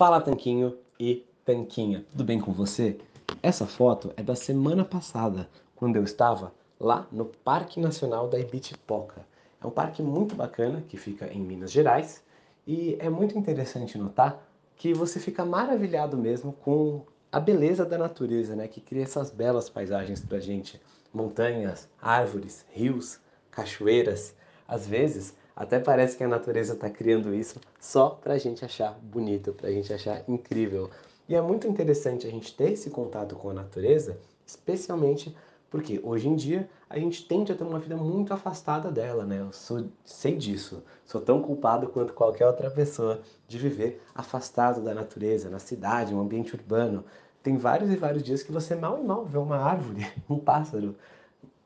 Fala Tanquinho e Tanquinha, tudo bem com você? Essa foto é da semana passada, quando eu estava lá no Parque Nacional da Ibitipoca. É um parque muito bacana que fica em Minas Gerais e é muito interessante notar que você fica maravilhado mesmo com a beleza da natureza, né? Que cria essas belas paisagens pra gente. Montanhas, árvores, rios, cachoeiras. Às vezes até parece que a natureza está criando isso só para a gente achar bonito, para a gente achar incrível. E é muito interessante a gente ter esse contato com a natureza, especialmente porque hoje em dia a gente tende a ter uma vida muito afastada dela, né? Eu sou, sei disso, sou tão culpado quanto qualquer outra pessoa de viver afastado da natureza, na cidade, um ambiente urbano. Tem vários e vários dias que você mal e mal vê uma árvore, um pássaro,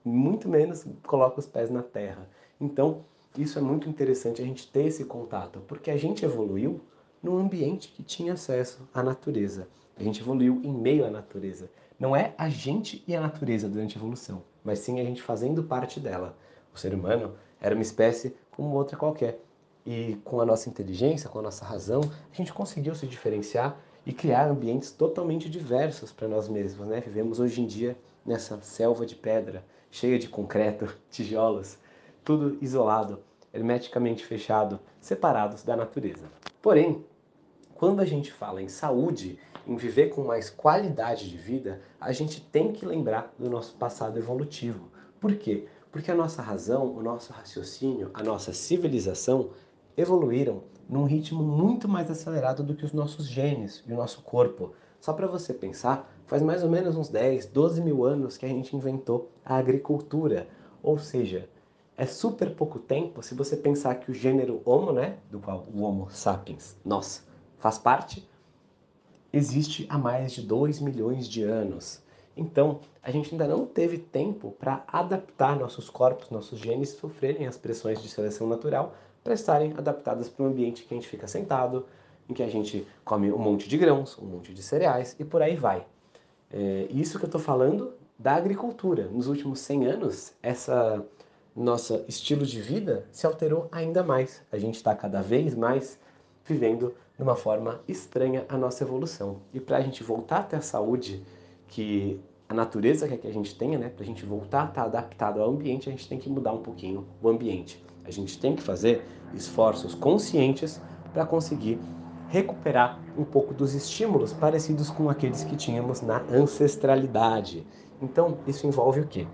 muito menos coloca os pés na terra. Então, isso é muito interessante a gente ter esse contato, porque a gente evoluiu num ambiente que tinha acesso à natureza. A gente evoluiu em meio à natureza. Não é a gente e a natureza durante a evolução, mas sim a gente fazendo parte dela. O ser humano era uma espécie como outra qualquer. E com a nossa inteligência, com a nossa razão, a gente conseguiu se diferenciar e criar ambientes totalmente diversos para nós mesmos. Né? Vivemos hoje em dia nessa selva de pedra, cheia de concreto, tijolos, tudo isolado, hermeticamente fechado, separados da natureza. Porém, quando a gente fala em saúde, em viver com mais qualidade de vida, a gente tem que lembrar do nosso passado evolutivo. Por quê? Porque a nossa razão, o nosso raciocínio, a nossa civilização evoluíram num ritmo muito mais acelerado do que os nossos genes e o nosso corpo. Só para você pensar, faz mais ou menos uns 10, 12 mil anos que a gente inventou a agricultura. Ou seja, é super pouco tempo se você pensar que o gênero Homo, né, do qual o Homo sapiens, nós, faz parte, existe há mais de 2 milhões de anos. Então, a gente ainda não teve tempo para adaptar nossos corpos, nossos genes sofrerem as pressões de seleção natural para estarem adaptados para um ambiente que a gente fica sentado, em que a gente come um monte de grãos, um monte de cereais e por aí vai. É, isso que eu estou falando da agricultura. Nos últimos 100 anos, essa nosso estilo de vida se alterou ainda mais. A gente está cada vez mais vivendo de uma forma estranha a nossa evolução. E para a gente voltar a ter a saúde que a natureza quer que a gente tenha, né? para a gente voltar a estar tá adaptado ao ambiente, a gente tem que mudar um pouquinho o ambiente. A gente tem que fazer esforços conscientes para conseguir recuperar um pouco dos estímulos parecidos com aqueles que tínhamos na ancestralidade. Então, isso envolve o quê?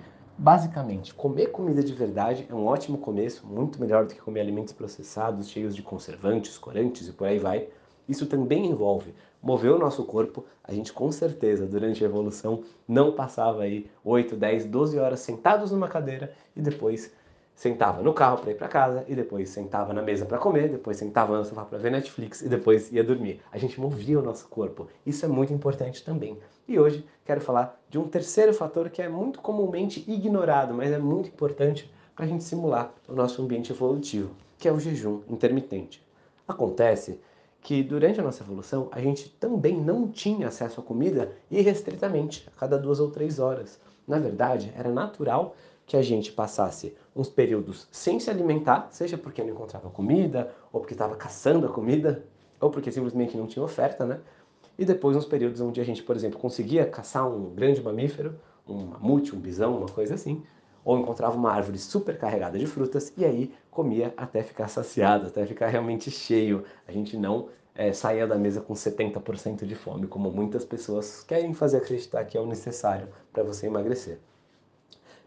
Basicamente, comer comida de verdade é um ótimo começo, muito melhor do que comer alimentos processados, cheios de conservantes, corantes e por aí vai. Isso também envolve mover o nosso corpo. A gente com certeza, durante a evolução, não passava aí 8, 10, 12 horas sentados numa cadeira e depois sentava no carro para ir para casa e depois sentava na mesa para comer, depois sentava no sofá para ver Netflix e depois ia dormir. A gente movia o nosso corpo. Isso é muito importante também. E hoje quero falar de um terceiro fator que é muito comumente ignorado, mas é muito importante para a gente simular o nosso ambiente evolutivo, que é o jejum intermitente. Acontece que durante a nossa evolução a gente também não tinha acesso à comida irrestritamente, a cada duas ou três horas. Na verdade, era natural que a gente passasse uns períodos sem se alimentar, seja porque não encontrava comida, ou porque estava caçando a comida, ou porque simplesmente não tinha oferta, né? E depois uns períodos onde a gente, por exemplo, conseguia caçar um grande mamífero, um mamute, um bisão, uma coisa assim, ou encontrava uma árvore super carregada de frutas e aí comia até ficar saciado, até ficar realmente cheio. A gente não é, saía da mesa com 70% de fome, como muitas pessoas querem fazer acreditar que é o necessário para você emagrecer.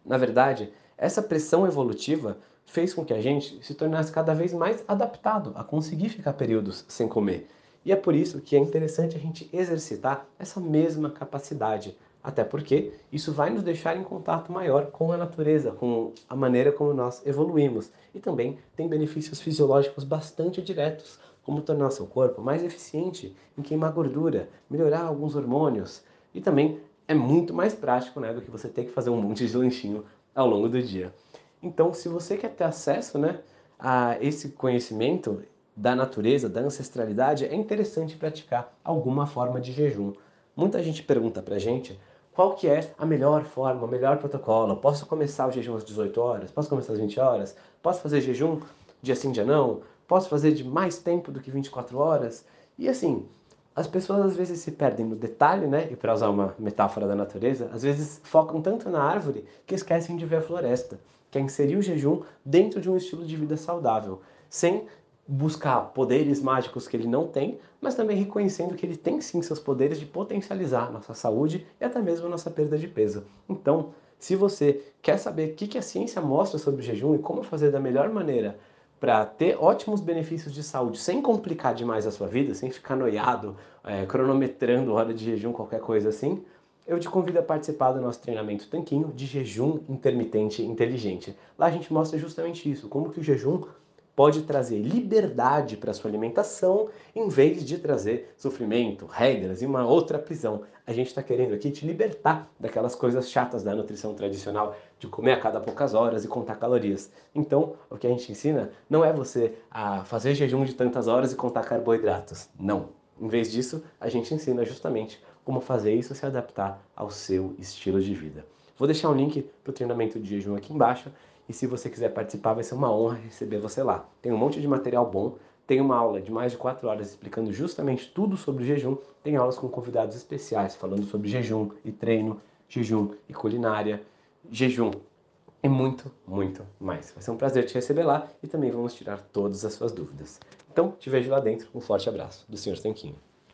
Na verdade, essa pressão evolutiva fez com que a gente se tornasse cada vez mais adaptado a conseguir ficar períodos sem comer. E é por isso que é interessante a gente exercitar essa mesma capacidade, até porque isso vai nos deixar em contato maior com a natureza, com a maneira como nós evoluímos. E também tem benefícios fisiológicos bastante diretos, como tornar seu corpo mais eficiente em queimar gordura, melhorar alguns hormônios e também é muito mais prático né, do que você ter que fazer um monte de lanchinho ao longo do dia. Então, se você quer ter acesso né, a esse conhecimento da natureza, da ancestralidade, é interessante praticar alguma forma de jejum. Muita gente pergunta pra gente qual que é a melhor forma, o melhor protocolo. Posso começar o jejum às 18 horas? Posso começar às 20 horas? Posso fazer jejum dia sim, dia não? Posso fazer de mais tempo do que 24 horas? E assim, As pessoas às vezes se perdem no detalhe, né? E para usar uma metáfora da natureza, às vezes focam tanto na árvore que esquecem de ver a floresta, que é inserir o jejum dentro de um estilo de vida saudável, sem buscar poderes mágicos que ele não tem, mas também reconhecendo que ele tem sim seus poderes de potencializar nossa saúde e até mesmo nossa perda de peso. Então, se você quer saber o que a ciência mostra sobre o jejum e como fazer da melhor maneira para ter ótimos benefícios de saúde sem complicar demais a sua vida, sem ficar noiado, é, cronometrando hora de jejum, qualquer coisa assim, eu te convido a participar do nosso treinamento Tanquinho de Jejum Intermitente Inteligente. Lá a gente mostra justamente isso, como que o jejum pode trazer liberdade para sua alimentação em vez de trazer sofrimento, regras e uma outra prisão. A gente está querendo aqui te libertar daquelas coisas chatas da nutrição tradicional, de comer a cada poucas horas e contar calorias. Então, o que a gente ensina não é você a fazer jejum de tantas horas e contar carboidratos. Não. Em vez disso, a gente ensina justamente como fazer isso se adaptar ao seu estilo de vida. Vou deixar um link para o treinamento de jejum aqui embaixo e se você quiser participar, vai ser uma honra receber você lá. Tem um monte de material bom, tem uma aula de mais de 4 horas explicando justamente tudo sobre jejum, tem aulas com convidados especiais falando sobre jejum e treino, jejum e culinária, jejum e muito, muito mais. Vai ser um prazer te receber lá e também vamos tirar todas as suas dúvidas. Então, te vejo lá dentro. Um forte abraço do Sr. Tanquinho.